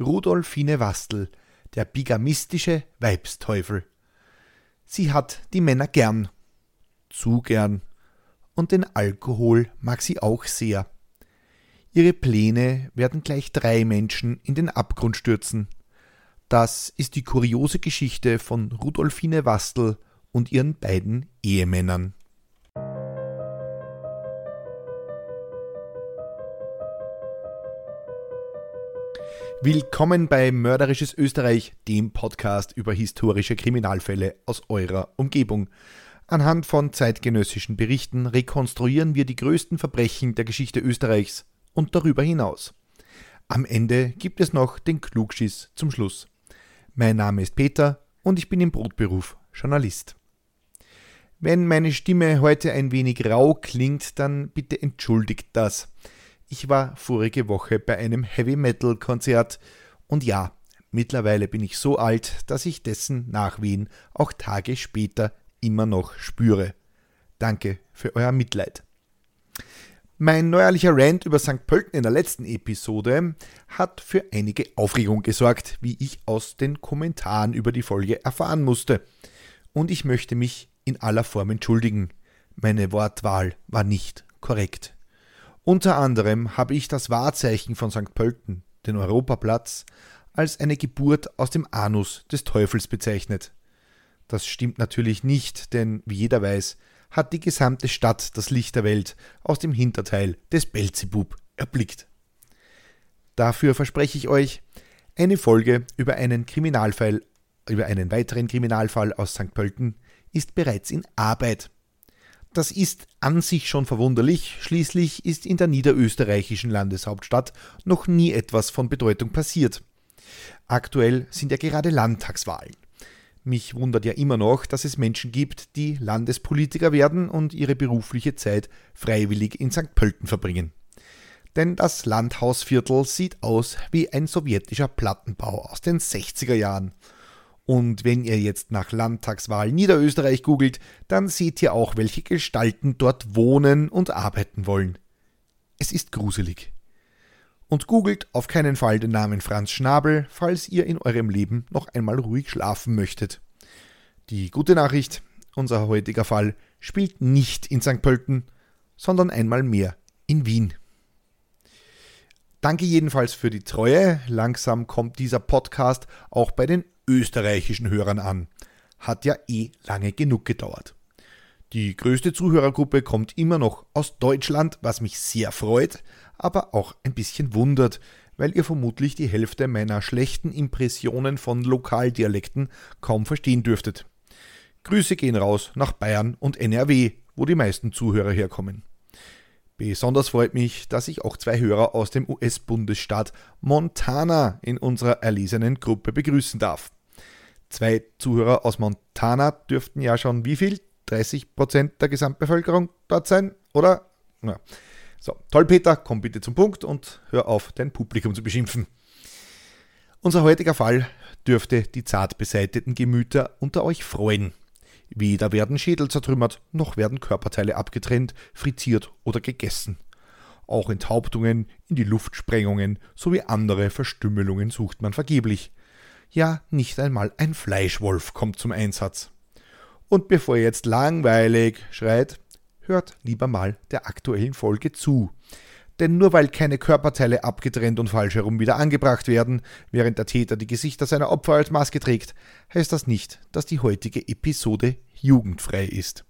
Rudolfine Wastel, der bigamistische Weibsteufel. Sie hat die Männer gern, zu gern, und den Alkohol mag sie auch sehr. Ihre Pläne werden gleich drei Menschen in den Abgrund stürzen. Das ist die kuriose Geschichte von Rudolfine Wastel und ihren beiden Ehemännern. Willkommen bei Mörderisches Österreich, dem Podcast über historische Kriminalfälle aus eurer Umgebung. Anhand von zeitgenössischen Berichten rekonstruieren wir die größten Verbrechen der Geschichte Österreichs und darüber hinaus. Am Ende gibt es noch den Klugschiss zum Schluss. Mein Name ist Peter und ich bin im Brotberuf Journalist. Wenn meine Stimme heute ein wenig rau klingt, dann bitte entschuldigt das. Ich war vorige Woche bei einem Heavy Metal Konzert und ja, mittlerweile bin ich so alt, dass ich dessen Nachwehen auch Tage später immer noch spüre. Danke für euer Mitleid. Mein neuerlicher Rant über St. Pölten in der letzten Episode hat für einige Aufregung gesorgt, wie ich aus den Kommentaren über die Folge erfahren musste. Und ich möchte mich in aller Form entschuldigen. Meine Wortwahl war nicht korrekt. Unter anderem habe ich das Wahrzeichen von St. Pölten, den Europaplatz, als eine Geburt aus dem Anus des Teufels bezeichnet. Das stimmt natürlich nicht, denn wie jeder weiß, hat die gesamte Stadt das Licht der Welt aus dem Hinterteil des Belzebub erblickt. Dafür verspreche ich euch eine Folge über einen Kriminalfall, über einen weiteren Kriminalfall aus St. Pölten ist bereits in Arbeit. Das ist an sich schon verwunderlich, schließlich ist in der niederösterreichischen Landeshauptstadt noch nie etwas von Bedeutung passiert. Aktuell sind ja gerade Landtagswahlen. Mich wundert ja immer noch, dass es Menschen gibt, die Landespolitiker werden und ihre berufliche Zeit freiwillig in St. Pölten verbringen. Denn das Landhausviertel sieht aus wie ein sowjetischer Plattenbau aus den 60er Jahren und wenn ihr jetzt nach Landtagswahl Niederösterreich googelt, dann seht ihr auch, welche Gestalten dort wohnen und arbeiten wollen. Es ist gruselig. Und googelt auf keinen Fall den Namen Franz Schnabel, falls ihr in eurem Leben noch einmal ruhig schlafen möchtet. Die gute Nachricht, unser heutiger Fall spielt nicht in St. Pölten, sondern einmal mehr in Wien. Danke jedenfalls für die Treue. Langsam kommt dieser Podcast auch bei den österreichischen Hörern an. Hat ja eh lange genug gedauert. Die größte Zuhörergruppe kommt immer noch aus Deutschland, was mich sehr freut, aber auch ein bisschen wundert, weil ihr vermutlich die Hälfte meiner schlechten Impressionen von Lokaldialekten kaum verstehen dürftet. Grüße gehen raus nach Bayern und NRW, wo die meisten Zuhörer herkommen. Besonders freut mich, dass ich auch zwei Hörer aus dem US-Bundesstaat Montana in unserer erlesenen Gruppe begrüßen darf. Zwei Zuhörer aus Montana dürften ja schon wie viel? 30 Prozent der Gesamtbevölkerung dort sein, oder? Ja. So, toll, Peter, komm bitte zum Punkt und hör auf, dein Publikum zu beschimpfen. Unser heutiger Fall dürfte die zart beseiteten Gemüter unter euch freuen. Weder werden Schädel zertrümmert, noch werden Körperteile abgetrennt, frittiert oder gegessen. Auch Enthauptungen, in die Luftsprengungen sowie andere Verstümmelungen sucht man vergeblich. Ja, nicht einmal ein Fleischwolf kommt zum Einsatz. Und bevor ihr jetzt langweilig schreit, hört lieber mal der aktuellen Folge zu. Denn nur weil keine Körperteile abgetrennt und falsch herum wieder angebracht werden, während der Täter die Gesichter seiner Opfer als Maske trägt, heißt das nicht, dass die heutige Episode jugendfrei ist.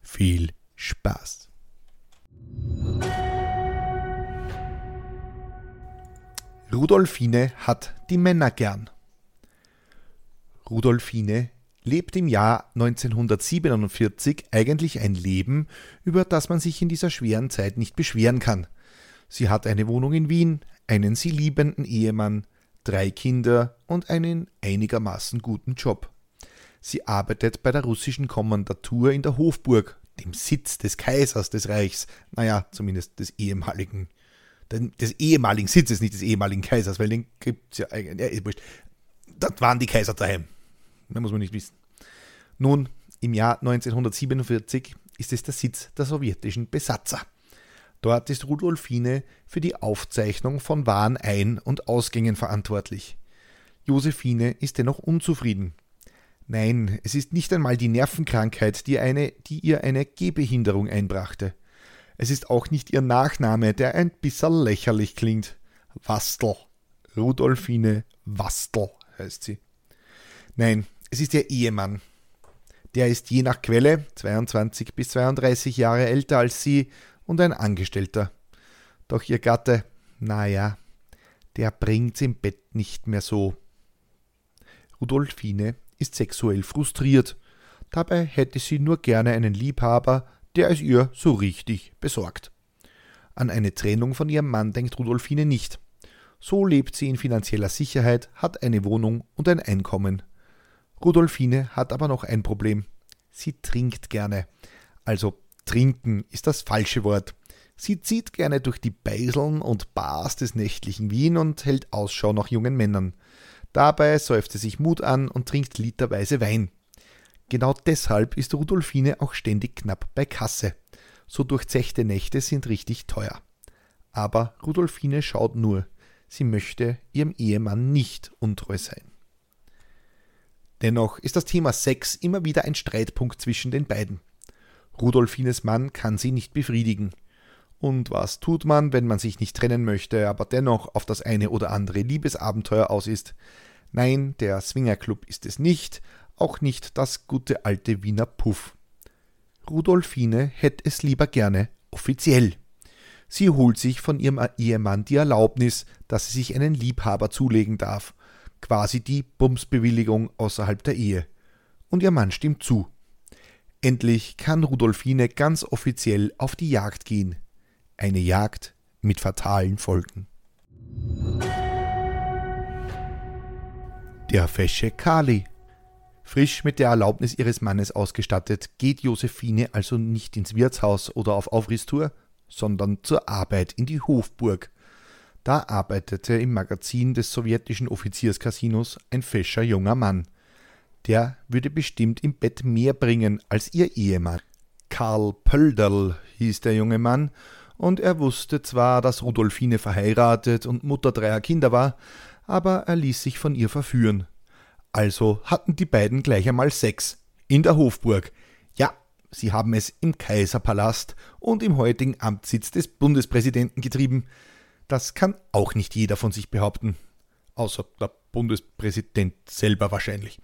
Viel Spaß! Rudolfine hat die Männer gern. Rudolfine lebt im Jahr 1947 eigentlich ein Leben, über das man sich in dieser schweren Zeit nicht beschweren kann. Sie hat eine Wohnung in Wien, einen sie liebenden Ehemann, drei Kinder und einen einigermaßen guten Job. Sie arbeitet bei der russischen Kommandatur in der Hofburg, dem Sitz des Kaisers des Reichs, naja, zumindest des ehemaligen, des ehemaligen Sitzes, nicht des ehemaligen Kaisers, weil den gibt es ja eigentlich, das waren die Kaiser daheim. Mehr muss man nicht wissen. Nun, im Jahr 1947 ist es der Sitz der sowjetischen Besatzer. Dort ist Rudolfine für die Aufzeichnung von Warenein- und Ausgängen verantwortlich. Josephine ist dennoch unzufrieden. Nein, es ist nicht einmal die Nervenkrankheit, die, eine, die ihr eine Gehbehinderung einbrachte. Es ist auch nicht ihr Nachname, der ein bisschen lächerlich klingt. Wastel. Rudolfine Wastel heißt sie. Nein, es ist ihr Ehemann. Der ist je nach Quelle 22 bis 32 Jahre älter als sie und ein Angestellter. Doch ihr Gatte, naja, der bringt's im Bett nicht mehr so. Rudolfine ist sexuell frustriert. Dabei hätte sie nur gerne einen Liebhaber, der es ihr so richtig besorgt. An eine Trennung von ihrem Mann denkt Rudolfine nicht. So lebt sie in finanzieller Sicherheit, hat eine Wohnung und ein Einkommen. Rudolfine hat aber noch ein Problem. Sie trinkt gerne. Also trinken ist das falsche Wort. Sie zieht gerne durch die Beiseln und Bars des nächtlichen Wien und hält Ausschau nach jungen Männern. Dabei säuft sie sich Mut an und trinkt literweise Wein. Genau deshalb ist Rudolfine auch ständig knapp bei Kasse. So durchzechte Nächte sind richtig teuer. Aber Rudolfine schaut nur. Sie möchte ihrem Ehemann nicht untreu sein. Dennoch ist das Thema Sex immer wieder ein Streitpunkt zwischen den beiden. Rudolfines Mann kann sie nicht befriedigen. Und was tut man, wenn man sich nicht trennen möchte, aber dennoch auf das eine oder andere Liebesabenteuer aus ist? Nein, der Swingerclub ist es nicht, auch nicht das gute alte Wiener Puff. Rudolfine hätte es lieber gerne offiziell. Sie holt sich von ihrem Ehemann die Erlaubnis, dass sie sich einen Liebhaber zulegen darf, quasi die Bumsbewilligung außerhalb der Ehe. Und ihr Mann stimmt zu. Endlich kann Rudolfine ganz offiziell auf die Jagd gehen. Eine Jagd mit fatalen Folgen. Der fesche Kali. Frisch mit der Erlaubnis ihres Mannes ausgestattet, geht Josephine also nicht ins Wirtshaus oder auf Aufrisstour, sondern zur Arbeit in die Hofburg. Da arbeitete im Magazin des sowjetischen Offizierscasinos ein fescher junger Mann. Der würde bestimmt im Bett mehr bringen als ihr Ehemann. Karl Pölderl hieß der junge Mann, und er wusste zwar, dass Rudolfine verheiratet und Mutter dreier Kinder war, aber er ließ sich von ihr verführen. Also hatten die beiden gleich einmal Sex. In der Hofburg. Ja, sie haben es im Kaiserpalast und im heutigen Amtssitz des Bundespräsidenten getrieben. Das kann auch nicht jeder von sich behaupten. Außer der Bundespräsident selber wahrscheinlich.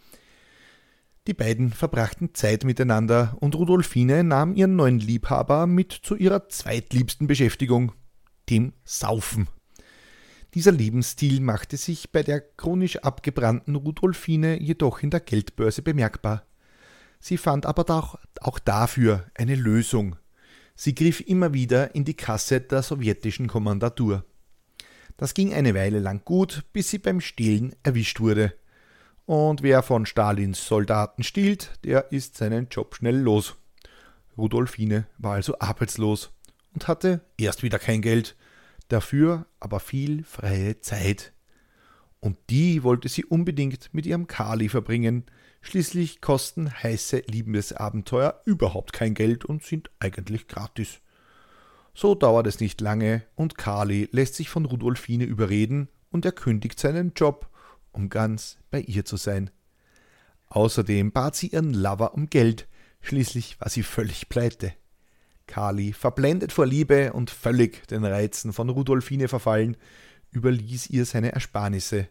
Die beiden verbrachten Zeit miteinander und Rudolfine nahm ihren neuen Liebhaber mit zu ihrer zweitliebsten Beschäftigung, dem Saufen. Dieser Lebensstil machte sich bei der chronisch abgebrannten Rudolfine jedoch in der Geldbörse bemerkbar. Sie fand aber auch, auch dafür eine Lösung. Sie griff immer wieder in die Kasse der sowjetischen Kommandatur. Das ging eine Weile lang gut, bis sie beim Stehlen erwischt wurde. Und wer von Stalins Soldaten stiehlt, der ist seinen Job schnell los. Rudolfine war also arbeitslos und hatte erst wieder kein Geld, dafür aber viel freie Zeit. Und die wollte sie unbedingt mit ihrem Kali verbringen. Schließlich kosten heiße Liebesabenteuer überhaupt kein Geld und sind eigentlich gratis. So dauert es nicht lange und Kali lässt sich von Rudolfine überreden und er kündigt seinen Job um ganz bei ihr zu sein. Außerdem bat sie ihren Lover um Geld, schließlich war sie völlig pleite. Kali, verblendet vor Liebe und völlig den Reizen von Rudolfine verfallen, überließ ihr seine Ersparnisse.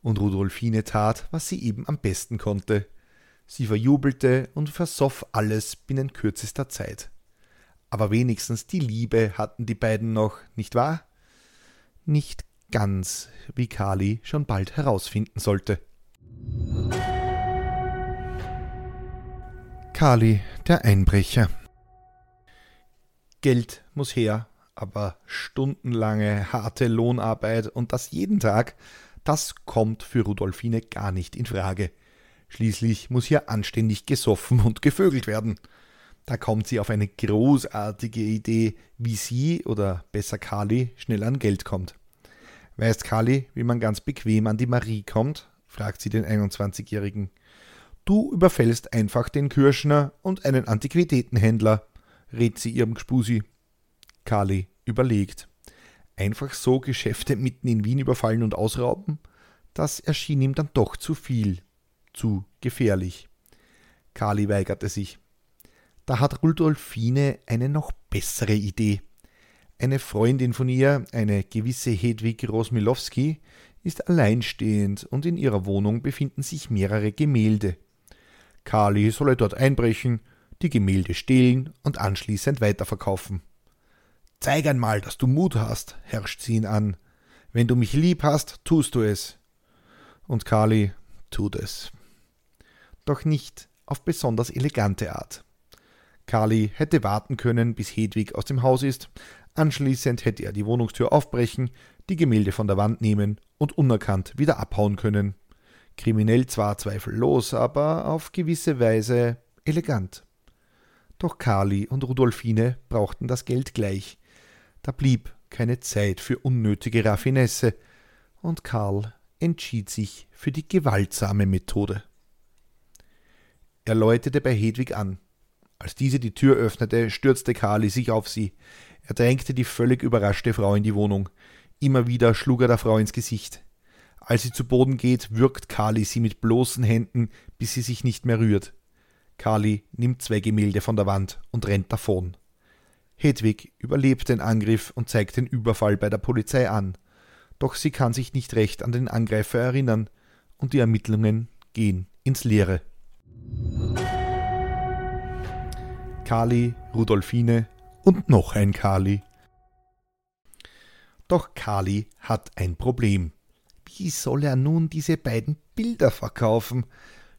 Und Rudolfine tat, was sie eben am besten konnte. Sie verjubelte und versoff alles binnen kürzester Zeit. Aber wenigstens die Liebe hatten die beiden noch, nicht wahr? Nicht ganz, wie Kali schon bald herausfinden sollte. Kali, der Einbrecher. Geld muss her, aber stundenlange harte Lohnarbeit und das jeden Tag, das kommt für Rudolfine gar nicht in Frage. Schließlich muss hier anständig gesoffen und gevögelt werden. Da kommt sie auf eine großartige Idee, wie sie oder besser Kali schnell an Geld kommt. Weißt Kali, wie man ganz bequem an die Marie kommt? fragt sie den 21-Jährigen. Du überfällst einfach den Kirschner und einen Antiquitätenhändler, rät sie ihrem Gspusi. Kali überlegt. Einfach so Geschäfte mitten in Wien überfallen und ausrauben? Das erschien ihm dann doch zu viel, zu gefährlich. Kali weigerte sich. Da hat Rudolfine eine noch bessere Idee. Eine Freundin von ihr, eine gewisse Hedwig Rosmilowski, ist alleinstehend und in ihrer Wohnung befinden sich mehrere Gemälde. Kali solle dort einbrechen, die Gemälde stehlen und anschließend weiterverkaufen. Zeig einmal, dass du Mut hast, herrscht sie ihn an. Wenn du mich lieb hast, tust du es. Und Kali tut es. Doch nicht auf besonders elegante Art. Kali hätte warten können, bis Hedwig aus dem Haus ist, anschließend hätte er die Wohnungstür aufbrechen, die Gemälde von der Wand nehmen und unerkannt wieder abhauen können. Kriminell zwar zweifellos, aber auf gewisse Weise elegant. Doch Kali und Rudolfine brauchten das Geld gleich. Da blieb keine Zeit für unnötige Raffinesse, und Karl entschied sich für die gewaltsame Methode. Er läutete bei Hedwig an. Als diese die Tür öffnete, stürzte Kali sich auf sie. Er drängte die völlig überraschte Frau in die Wohnung. Immer wieder schlug er der Frau ins Gesicht. Als sie zu Boden geht, würgt Kali sie mit bloßen Händen, bis sie sich nicht mehr rührt. Kali nimmt zwei Gemälde von der Wand und rennt davon. Hedwig überlebt den Angriff und zeigt den Überfall bei der Polizei an. Doch sie kann sich nicht recht an den Angreifer erinnern und die Ermittlungen gehen ins Leere. Kali, Rudolfine und noch ein Kali. Doch Kali hat ein Problem. Wie soll er nun diese beiden Bilder verkaufen?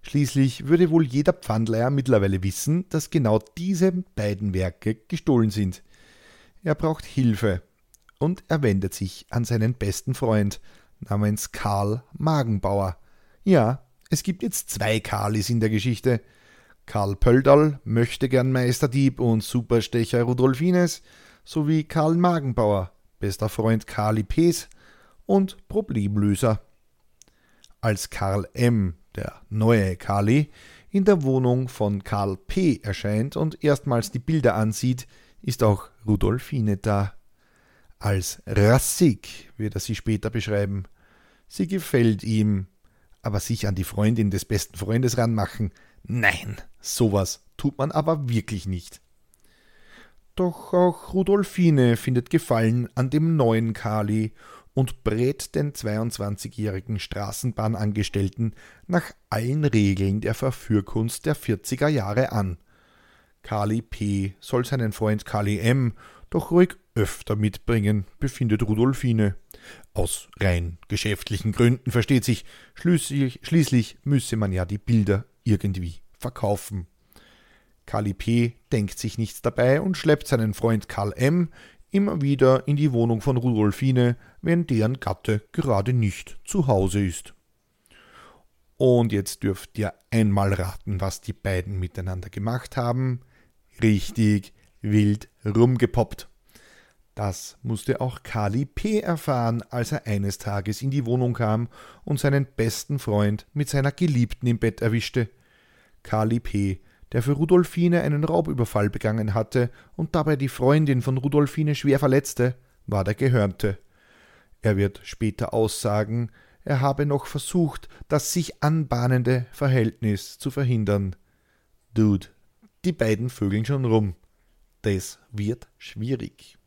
Schließlich würde wohl jeder Pfandleier mittlerweile wissen, dass genau diese beiden Werke gestohlen sind. Er braucht Hilfe und er wendet sich an seinen besten Freund namens Karl Magenbauer. Ja, es gibt jetzt zwei Karlis in der Geschichte. Karl Pöldal, möchte gern Meisterdieb und Superstecher Rudolfines, sowie Karl Magenbauer, bester Freund Karli Pees und Problemlöser. Als Karl M der neue Kali, in der Wohnung von Karl P. erscheint und erstmals die Bilder ansieht, ist auch Rudolfine da. Als rassig wird er sie später beschreiben. Sie gefällt ihm, aber sich an die Freundin des besten Freundes ranmachen, nein, sowas tut man aber wirklich nicht. Doch auch Rudolfine findet Gefallen an dem neuen Kali und brät den 22-jährigen Straßenbahnangestellten nach allen Regeln der Verführkunst der 40er Jahre an. Kali P. soll seinen Freund Kali M. doch ruhig öfter mitbringen, befindet Rudolfine. Aus rein geschäftlichen Gründen versteht sich, schließlich, schließlich müsse man ja die Bilder irgendwie verkaufen. Kali P. denkt sich nichts dabei und schleppt seinen Freund Karl M immer wieder in die Wohnung von Rudolfine, wenn deren Gatte gerade nicht zu Hause ist. Und jetzt dürft ihr einmal raten, was die beiden miteinander gemacht haben. Richtig wild rumgepoppt. Das musste auch Kali P. erfahren, als er eines Tages in die Wohnung kam und seinen besten Freund mit seiner Geliebten im Bett erwischte. Kali P der für Rudolfine einen Raubüberfall begangen hatte und dabei die Freundin von Rudolfine schwer verletzte, war der Gehörnte. Er wird später aussagen, er habe noch versucht, das sich anbahnende Verhältnis zu verhindern. Dude, die beiden vögeln schon rum. das wird schwierig.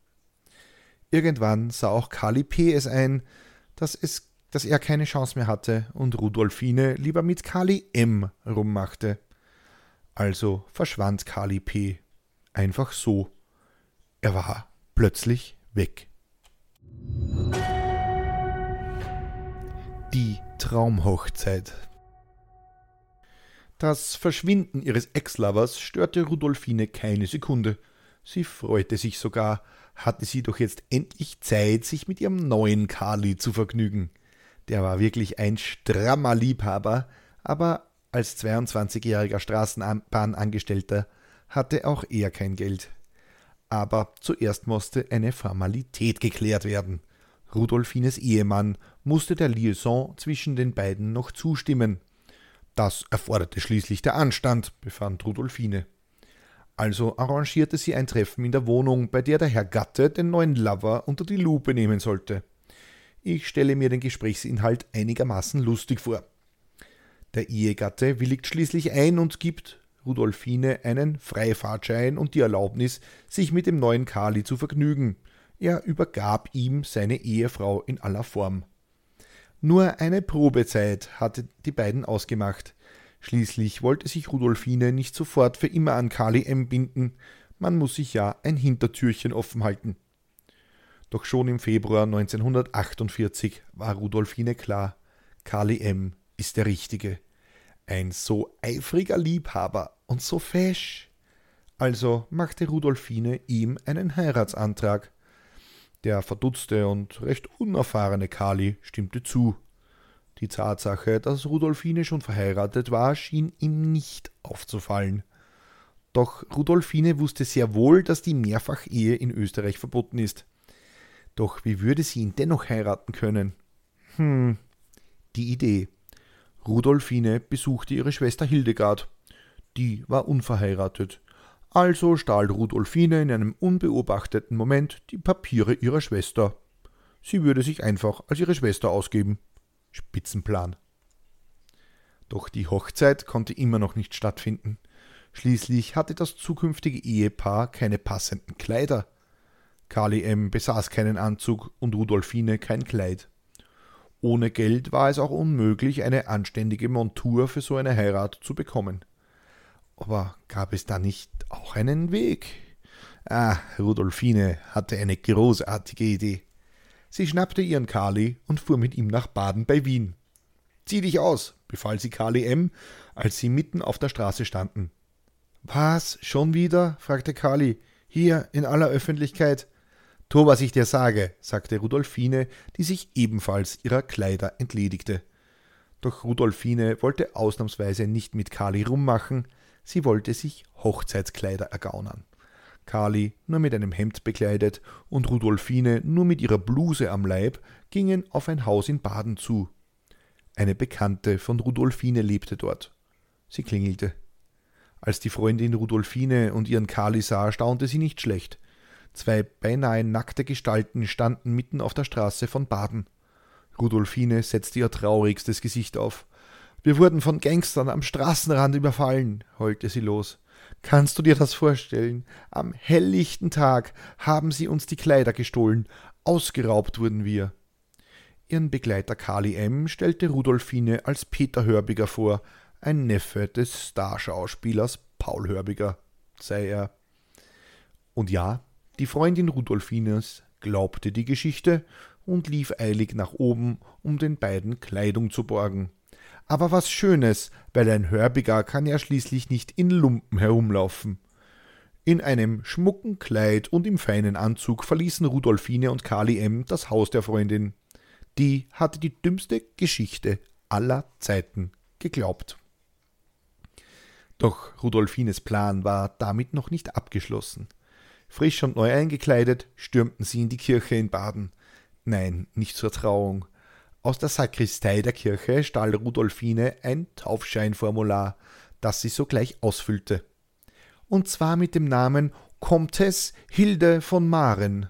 Irgendwann sah auch Kali P. es ein, dass, es, dass er keine Chance mehr hatte und Rudolfine lieber mit Kali M. rummachte. Also verschwand Kali P. Einfach so. Er war plötzlich weg. Die Traumhochzeit. Das Verschwinden ihres Ex-Lovers störte Rudolfine keine Sekunde. Sie freute sich sogar, hatte sie doch jetzt endlich Zeit, sich mit ihrem neuen Kali zu vergnügen. Der war wirklich ein strammer Liebhaber, aber als 22-jähriger Straßenbahnangestellter hatte auch er kein Geld. Aber zuerst musste eine Formalität geklärt werden. Rudolfines Ehemann musste der Liaison zwischen den beiden noch zustimmen. Das erforderte schließlich der Anstand, befand Rudolfine. Also arrangierte sie ein Treffen in der Wohnung, bei der der Herr Gatte den neuen Lover unter die Lupe nehmen sollte. Ich stelle mir den Gesprächsinhalt einigermaßen lustig vor. Der Ehegatte willigt schließlich ein und gibt Rudolfine einen Freifahrtschein und die Erlaubnis, sich mit dem neuen Kali zu vergnügen. Er übergab ihm seine Ehefrau in aller Form. Nur eine Probezeit hatte die beiden ausgemacht. Schließlich wollte sich Rudolfine nicht sofort für immer an Kali M. binden, man muss sich ja ein Hintertürchen offen halten. Doch schon im Februar 1948 war Rudolfine klar, Kali M. ist der Richtige. Ein so eifriger Liebhaber und so fesch. Also machte Rudolfine ihm einen Heiratsantrag. Der verdutzte und recht unerfahrene Kali stimmte zu. Die Tatsache, dass Rudolfine schon verheiratet war, schien ihm nicht aufzufallen. Doch Rudolfine wusste sehr wohl, dass die Mehrfachehe in Österreich verboten ist. Doch wie würde sie ihn dennoch heiraten können? Hm, die Idee. Rudolfine besuchte ihre Schwester Hildegard. Die war unverheiratet. Also stahl Rudolfine in einem unbeobachteten Moment die Papiere ihrer Schwester. Sie würde sich einfach als ihre Schwester ausgeben. Spitzenplan. Doch die Hochzeit konnte immer noch nicht stattfinden. Schließlich hatte das zukünftige Ehepaar keine passenden Kleider. Kali M. besaß keinen Anzug und Rudolfine kein Kleid. Ohne Geld war es auch unmöglich, eine anständige Montur für so eine Heirat zu bekommen. Aber gab es da nicht auch einen Weg? Ah, Rudolfine hatte eine großartige Idee. Sie schnappte ihren Kali und fuhr mit ihm nach Baden bei Wien. Zieh dich aus, befahl sie Kali M., als sie mitten auf der Straße standen. Was, schon wieder? fragte Kali. Hier, in aller Öffentlichkeit. Tu, was ich dir sage, sagte Rudolfine, die sich ebenfalls ihrer Kleider entledigte. Doch Rudolfine wollte ausnahmsweise nicht mit Kali rummachen, sie wollte sich Hochzeitskleider ergaunern. Kali nur mit einem Hemd bekleidet und Rudolfine nur mit ihrer Bluse am Leib gingen auf ein Haus in Baden zu. Eine Bekannte von Rudolfine lebte dort. Sie klingelte. Als die Freundin Rudolfine und ihren Kali sah, staunte sie nicht schlecht. Zwei beinahe nackte Gestalten standen mitten auf der Straße von Baden. Rudolfine setzte ihr traurigstes Gesicht auf. Wir wurden von Gangstern am Straßenrand überfallen, heulte sie los. Kannst du dir das vorstellen? Am helllichten Tag haben sie uns die Kleider gestohlen, ausgeraubt wurden wir. Ihren Begleiter Kali M. stellte Rudolfine als Peter Hörbiger vor, ein Neffe des Starschauspielers Paul Hörbiger, sei er. Und ja, die Freundin Rudolfines glaubte die Geschichte und lief eilig nach oben, um den beiden Kleidung zu borgen aber was Schönes, weil ein Hörbiger kann ja schließlich nicht in Lumpen herumlaufen. In einem schmucken Kleid und im feinen Anzug verließen Rudolfine und Kali M. das Haus der Freundin. Die hatte die dümmste Geschichte aller Zeiten geglaubt. Doch Rudolfines Plan war damit noch nicht abgeschlossen. Frisch und neu eingekleidet stürmten sie in die Kirche in Baden. Nein, nicht zur Trauung, aus der Sakristei der Kirche stahl Rudolfine ein Taufscheinformular, das sie sogleich ausfüllte. Und zwar mit dem Namen Comtesse Hilde von Maren.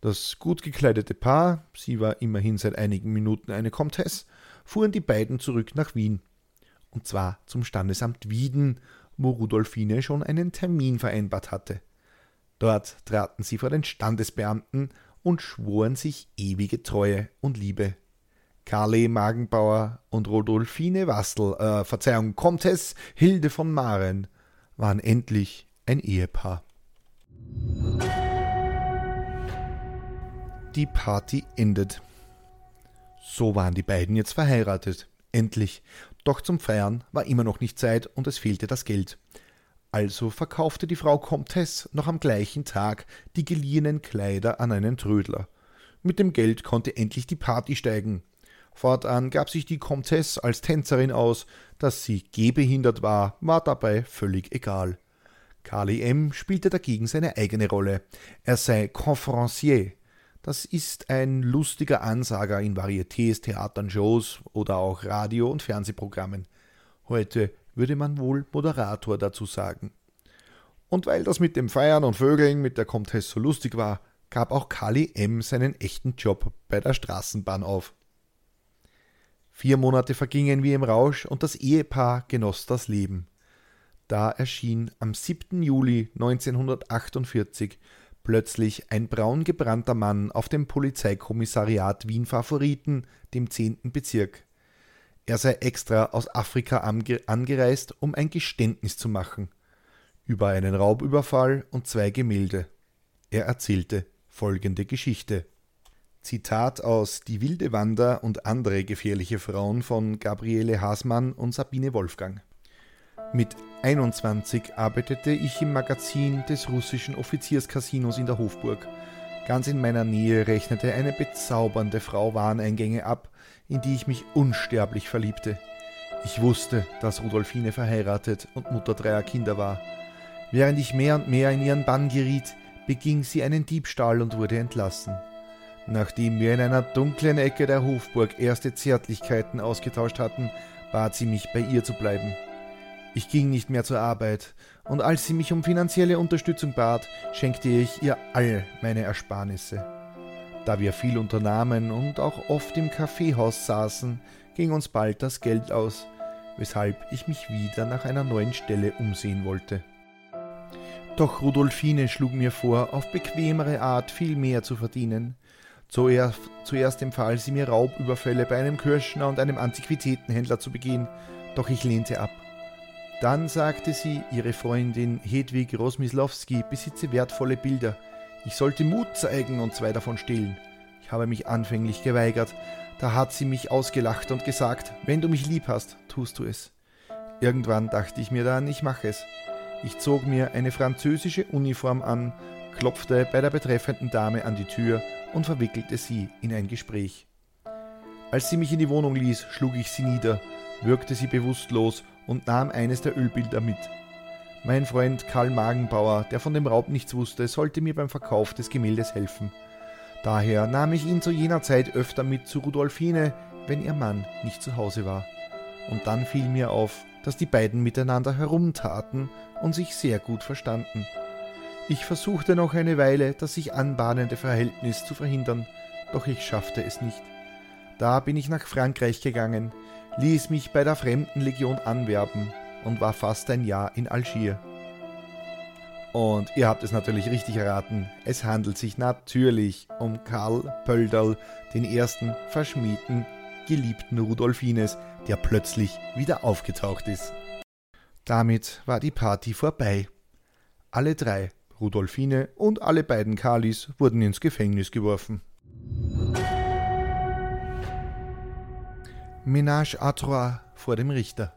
Das gut gekleidete Paar, sie war immerhin seit einigen Minuten eine Comtesse, fuhren die beiden zurück nach Wien. Und zwar zum Standesamt Wieden, wo Rudolfine schon einen Termin vereinbart hatte. Dort traten sie vor den Standesbeamten und schworen sich ewige Treue und Liebe. Carle Magenbauer und Rodolphine Wastel, äh, Verzeihung, Comtesse Hilde von Maren, waren endlich ein Ehepaar. Die Party endet. So waren die beiden jetzt verheiratet. Endlich. Doch zum Feiern war immer noch nicht Zeit und es fehlte das Geld. Also verkaufte die Frau Comtesse noch am gleichen Tag die geliehenen Kleider an einen Trödler. Mit dem Geld konnte endlich die Party steigen. Fortan gab sich die Comtesse als Tänzerin aus, dass sie gehbehindert war, war dabei völlig egal. Carly M. spielte dagegen seine eigene Rolle. Er sei Conferencier. Das ist ein lustiger Ansager in Varietés, Theatern, Shows oder auch Radio- und Fernsehprogrammen. Heute würde man wohl Moderator dazu sagen. Und weil das mit dem Feiern und Vögeln mit der Comtesse so lustig war, gab auch Carly M. seinen echten Job bei der Straßenbahn auf. Vier Monate vergingen wie im Rausch und das Ehepaar genoss das Leben. Da erschien am 7. Juli 1948 plötzlich ein braungebrannter Mann auf dem Polizeikommissariat Wien Favoriten, dem 10. Bezirk. Er sei extra aus Afrika angereist, um ein Geständnis zu machen über einen Raubüberfall und zwei Gemälde. Er erzählte folgende Geschichte. Zitat aus Die wilde Wander und andere gefährliche Frauen von Gabriele Hasmann und Sabine Wolfgang. Mit 21 arbeitete ich im Magazin des russischen Offizierscasinos in der Hofburg. Ganz in meiner Nähe rechnete eine bezaubernde Frau Wareneingänge ab, in die ich mich unsterblich verliebte. Ich wusste, dass Rudolfine verheiratet und Mutter dreier Kinder war. Während ich mehr und mehr in ihren Bann geriet, beging sie einen Diebstahl und wurde entlassen. Nachdem wir in einer dunklen Ecke der Hofburg erste Zärtlichkeiten ausgetauscht hatten, bat sie mich, bei ihr zu bleiben. Ich ging nicht mehr zur Arbeit, und als sie mich um finanzielle Unterstützung bat, schenkte ich ihr all meine Ersparnisse. Da wir viel unternahmen und auch oft im Kaffeehaus saßen, ging uns bald das Geld aus, weshalb ich mich wieder nach einer neuen Stelle umsehen wollte. Doch Rudolfine schlug mir vor, auf bequemere Art viel mehr zu verdienen. Zuerst, zuerst empfahl sie mir Raubüberfälle bei einem Kirschner und einem Antiquitätenhändler zu begehen, doch ich lehnte ab. Dann sagte sie, ihre Freundin Hedwig Rosmislowski besitze wertvolle Bilder. Ich sollte Mut zeigen und zwei davon stehlen. Ich habe mich anfänglich geweigert. Da hat sie mich ausgelacht und gesagt, wenn du mich lieb hast, tust du es. Irgendwann dachte ich mir dann, ich mache es. Ich zog mir eine französische Uniform an, klopfte bei der betreffenden Dame an die Tür und verwickelte sie in ein Gespräch. Als sie mich in die Wohnung ließ, schlug ich sie nieder, würgte sie bewusstlos und nahm eines der Ölbilder mit. Mein Freund Karl Magenbauer, der von dem Raub nichts wusste, sollte mir beim Verkauf des Gemäldes helfen. Daher nahm ich ihn zu jener Zeit öfter mit zu Rudolfine, wenn ihr Mann nicht zu Hause war. Und dann fiel mir auf, dass die beiden miteinander herumtaten und sich sehr gut verstanden. Ich versuchte noch eine Weile, das sich anbahnende Verhältnis zu verhindern, doch ich schaffte es nicht. Da bin ich nach Frankreich gegangen, ließ mich bei der Fremdenlegion anwerben und war fast ein Jahr in Algier. Und ihr habt es natürlich richtig erraten, es handelt sich natürlich um Karl Pölderl, den ersten verschmiedten, geliebten Rudolfines, der plötzlich wieder aufgetaucht ist. Damit war die Party vorbei. Alle drei Rudolfine und alle beiden Kalis wurden ins Gefängnis geworfen. Ménage à trois vor dem Richter.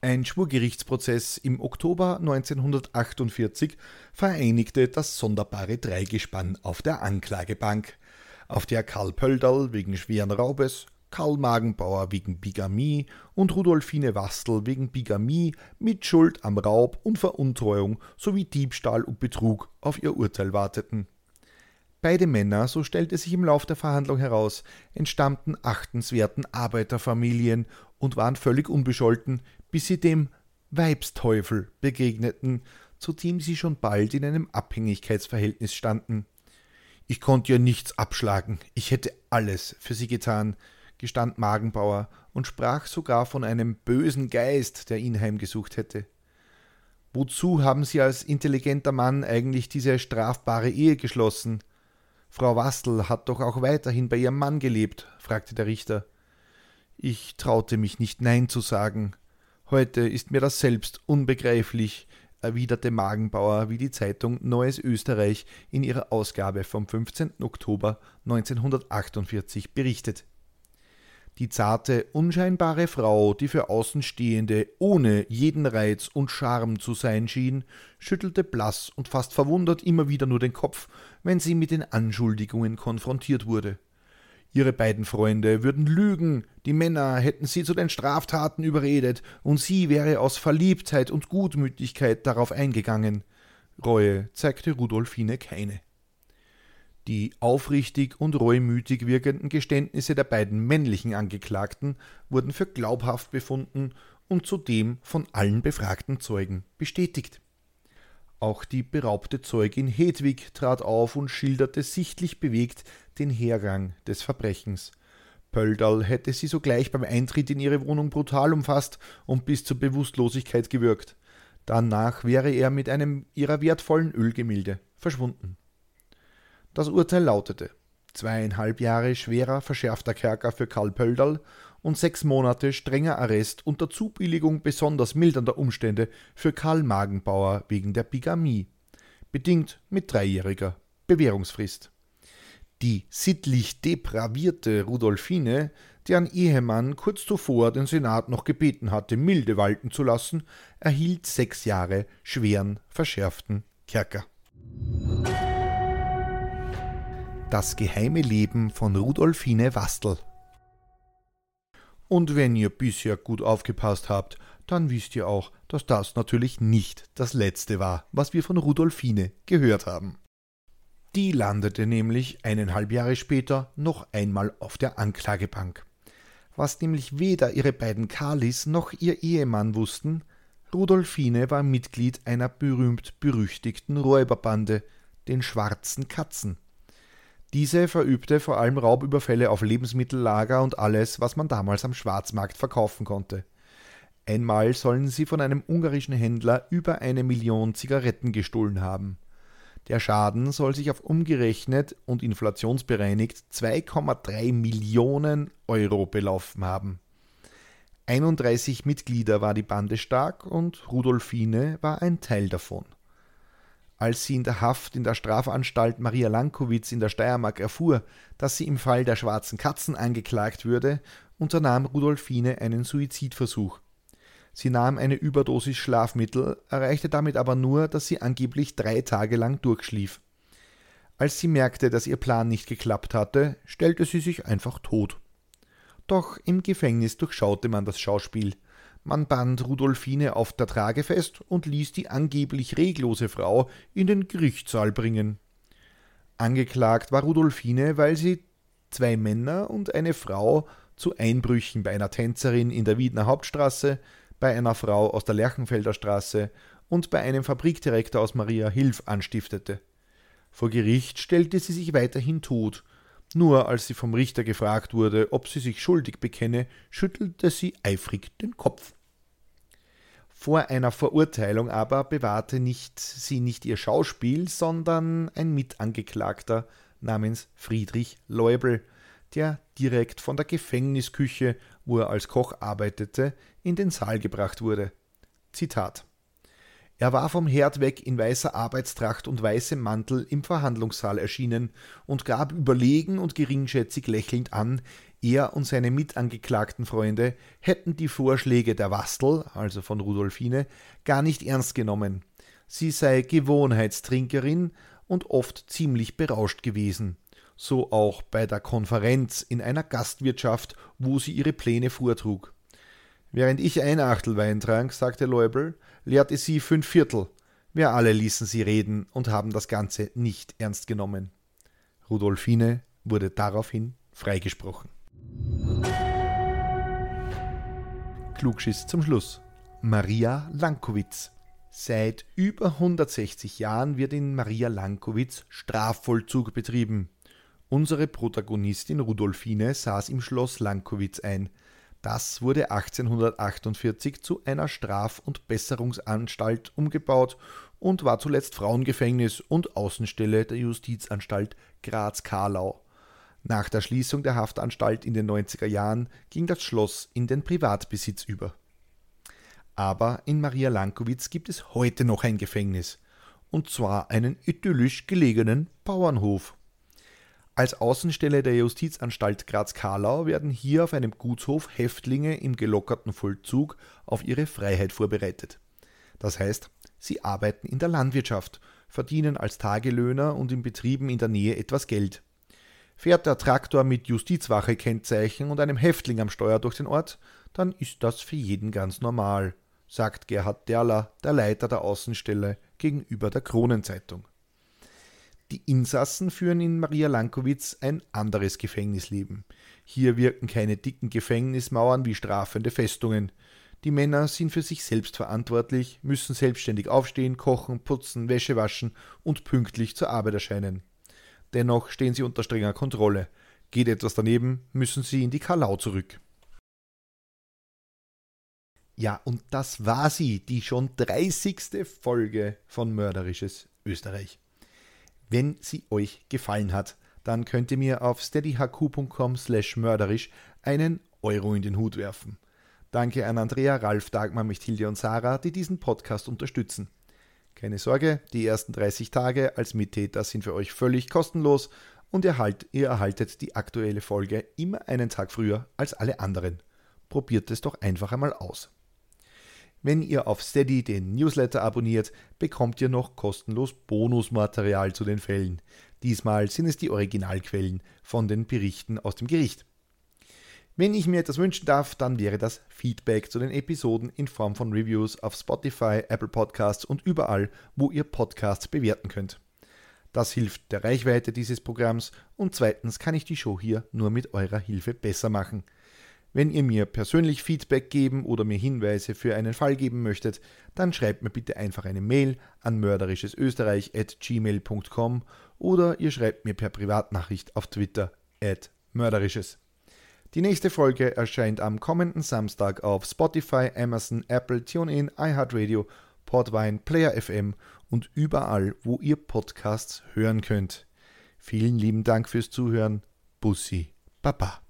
Ein Schwurgerichtsprozess im Oktober 1948 vereinigte das sonderbare Dreigespann auf der Anklagebank, auf der Karl Pöldal wegen schweren Raubes, Karl Magenbauer wegen Bigamie und Rudolfine Wastel wegen Bigamie, Mitschuld am Raub und Veruntreuung sowie Diebstahl und Betrug auf ihr Urteil warteten. Beide Männer, so stellte sich im Lauf der Verhandlung heraus, entstammten achtenswerten Arbeiterfamilien und waren völlig unbescholten, bis sie dem Weibsteufel begegneten, zu dem sie schon bald in einem Abhängigkeitsverhältnis standen. Ich konnte ihr nichts abschlagen, ich hätte alles für sie getan, gestand Magenbauer und sprach sogar von einem bösen Geist, der ihn heimgesucht hätte. Wozu haben Sie als intelligenter Mann eigentlich diese strafbare Ehe geschlossen? Frau Wastel hat doch auch weiterhin bei ihrem Mann gelebt, fragte der Richter. Ich traute mich nicht Nein zu sagen. Heute ist mir das selbst unbegreiflich, erwiderte Magenbauer, wie die Zeitung Neues Österreich in ihrer Ausgabe vom 15. Oktober 1948 berichtet. Die zarte, unscheinbare Frau, die für Außenstehende ohne jeden Reiz und Charme zu sein schien, schüttelte blass und fast verwundert immer wieder nur den Kopf, wenn sie mit den Anschuldigungen konfrontiert wurde. Ihre beiden Freunde würden lügen, die Männer hätten sie zu den Straftaten überredet, und sie wäre aus Verliebtheit und Gutmütigkeit darauf eingegangen. Reue zeigte Rudolfine keine. Die aufrichtig und reumütig wirkenden Geständnisse der beiden männlichen Angeklagten wurden für glaubhaft befunden und zudem von allen befragten Zeugen bestätigt. Auch die beraubte Zeugin Hedwig trat auf und schilderte sichtlich bewegt den Hergang des Verbrechens. Pöldal hätte sie sogleich beim Eintritt in ihre Wohnung brutal umfasst und bis zur Bewusstlosigkeit gewürgt. Danach wäre er mit einem ihrer wertvollen Ölgemälde verschwunden. Das Urteil lautete zweieinhalb Jahre schwerer verschärfter Kerker für Karl Pöldal und sechs Monate strenger Arrest unter Zubilligung besonders mildernder Umstände für Karl Magenbauer wegen der Bigamie, bedingt mit dreijähriger Bewährungsfrist. Die sittlich depravierte Rudolfine, deren Ehemann kurz zuvor den Senat noch gebeten hatte, milde walten zu lassen, erhielt sechs Jahre schweren verschärften Kerker. Das geheime Leben von Rudolfine Wastel. Und wenn ihr bisher gut aufgepasst habt, dann wisst ihr auch, dass das natürlich nicht das letzte war, was wir von Rudolfine gehört haben. Die landete nämlich eineinhalb Jahre später noch einmal auf der Anklagebank. Was nämlich weder ihre beiden Kalis noch ihr Ehemann wussten, Rudolfine war Mitglied einer berühmt berüchtigten Räuberbande, den Schwarzen Katzen. Diese verübte vor allem Raubüberfälle auf Lebensmittellager und alles, was man damals am Schwarzmarkt verkaufen konnte. Einmal sollen sie von einem ungarischen Händler über eine Million Zigaretten gestohlen haben. Der Schaden soll sich auf umgerechnet und inflationsbereinigt 2,3 Millionen Euro belaufen haben. 31 Mitglieder war die Bande stark und Rudolfine war ein Teil davon. Als sie in der Haft in der Strafanstalt Maria Lankowitz in der Steiermark erfuhr, dass sie im Fall der schwarzen Katzen angeklagt würde, unternahm Rudolfine einen Suizidversuch. Sie nahm eine Überdosis Schlafmittel, erreichte damit aber nur, dass sie angeblich drei Tage lang durchschlief. Als sie merkte, dass ihr Plan nicht geklappt hatte, stellte sie sich einfach tot. Doch im Gefängnis durchschaute man das Schauspiel. Man band Rudolfine auf der Trage fest und ließ die angeblich reglose Frau in den Gerichtssaal bringen. Angeklagt war Rudolfine, weil sie zwei Männer und eine Frau zu Einbrüchen bei einer Tänzerin in der Wiedner Hauptstraße, bei einer Frau aus der Lerchenfelder Straße und bei einem Fabrikdirektor aus Maria Hilf anstiftete. Vor Gericht stellte sie sich weiterhin tot. Nur als sie vom Richter gefragt wurde, ob sie sich schuldig bekenne, schüttelte sie eifrig den Kopf. Vor einer Verurteilung aber bewahrte nicht sie nicht ihr Schauspiel, sondern ein Mitangeklagter namens Friedrich Leubel, der direkt von der Gefängnisküche, wo er als Koch arbeitete, in den Saal gebracht wurde. Zitat er war vom Herd weg in weißer Arbeitstracht und weißem Mantel im Verhandlungssaal erschienen und gab überlegen und geringschätzig lächelnd an, er und seine mitangeklagten Freunde hätten die Vorschläge der Wastel, also von Rudolfine, gar nicht ernst genommen. Sie sei Gewohnheitstrinkerin und oft ziemlich berauscht gewesen. So auch bei der Konferenz in einer Gastwirtschaft, wo sie ihre Pläne vortrug. Während ich ein Achtel Wein trank, sagte Leubel, leerte sie fünf Viertel. Wir alle ließen sie reden und haben das Ganze nicht ernst genommen. Rudolfine wurde daraufhin freigesprochen. Klugschiss zum Schluss. Maria Lankowitz. Seit über 160 Jahren wird in Maria Lankowitz Strafvollzug betrieben. Unsere Protagonistin Rudolfine saß im Schloss Lankowitz ein. Das wurde 1848 zu einer Straf- und Besserungsanstalt umgebaut und war zuletzt Frauengefängnis und Außenstelle der Justizanstalt Graz-Karlau. Nach der Schließung der Haftanstalt in den 90er Jahren ging das Schloss in den Privatbesitz über. Aber in Maria Lankowitz gibt es heute noch ein Gefängnis, und zwar einen idyllisch gelegenen Bauernhof. Als Außenstelle der Justizanstalt Graz-Karlau werden hier auf einem Gutshof Häftlinge im gelockerten Vollzug auf ihre Freiheit vorbereitet. Das heißt, sie arbeiten in der Landwirtschaft, verdienen als Tagelöhner und in Betrieben in der Nähe etwas Geld. Fährt der Traktor mit Justizwache-Kennzeichen und einem Häftling am Steuer durch den Ort, dann ist das für jeden ganz normal, sagt Gerhard Derler, der Leiter der Außenstelle, gegenüber der Kronenzeitung. Die Insassen führen in Maria Lankowitz ein anderes Gefängnisleben. Hier wirken keine dicken Gefängnismauern wie strafende Festungen. Die Männer sind für sich selbst verantwortlich, müssen selbstständig aufstehen, kochen, putzen, Wäsche waschen und pünktlich zur Arbeit erscheinen. Dennoch stehen sie unter strenger Kontrolle. Geht etwas daneben, müssen sie in die Kalau zurück. Ja, und das war sie, die schon 30. Folge von Mörderisches Österreich. Wenn sie euch gefallen hat, dann könnt ihr mir auf steadyhq.com slash mörderisch einen Euro in den Hut werfen. Danke an Andrea, Ralf, Dagmar, Mechtilde und Sarah, die diesen Podcast unterstützen. Keine Sorge, die ersten 30 Tage als Mittäter sind für euch völlig kostenlos und ihr, halt, ihr erhaltet die aktuelle Folge immer einen Tag früher als alle anderen. Probiert es doch einfach einmal aus. Wenn ihr auf Steady den Newsletter abonniert, bekommt ihr noch kostenlos Bonusmaterial zu den Fällen. Diesmal sind es die Originalquellen von den Berichten aus dem Gericht. Wenn ich mir etwas wünschen darf, dann wäre das Feedback zu den Episoden in Form von Reviews auf Spotify, Apple Podcasts und überall, wo ihr Podcasts bewerten könnt. Das hilft der Reichweite dieses Programms und zweitens kann ich die Show hier nur mit eurer Hilfe besser machen. Wenn ihr mir persönlich Feedback geben oder mir Hinweise für einen Fall geben möchtet, dann schreibt mir bitte einfach eine Mail an mörderischesösterreich.gmail.com oder ihr schreibt mir per Privatnachricht auf Twitter at mörderisches. Die nächste Folge erscheint am kommenden Samstag auf Spotify, Amazon, Apple, TuneIn, iHeartRadio, Podvine, Player FM und überall, wo ihr Podcasts hören könnt. Vielen lieben Dank fürs Zuhören. Bussi, Baba.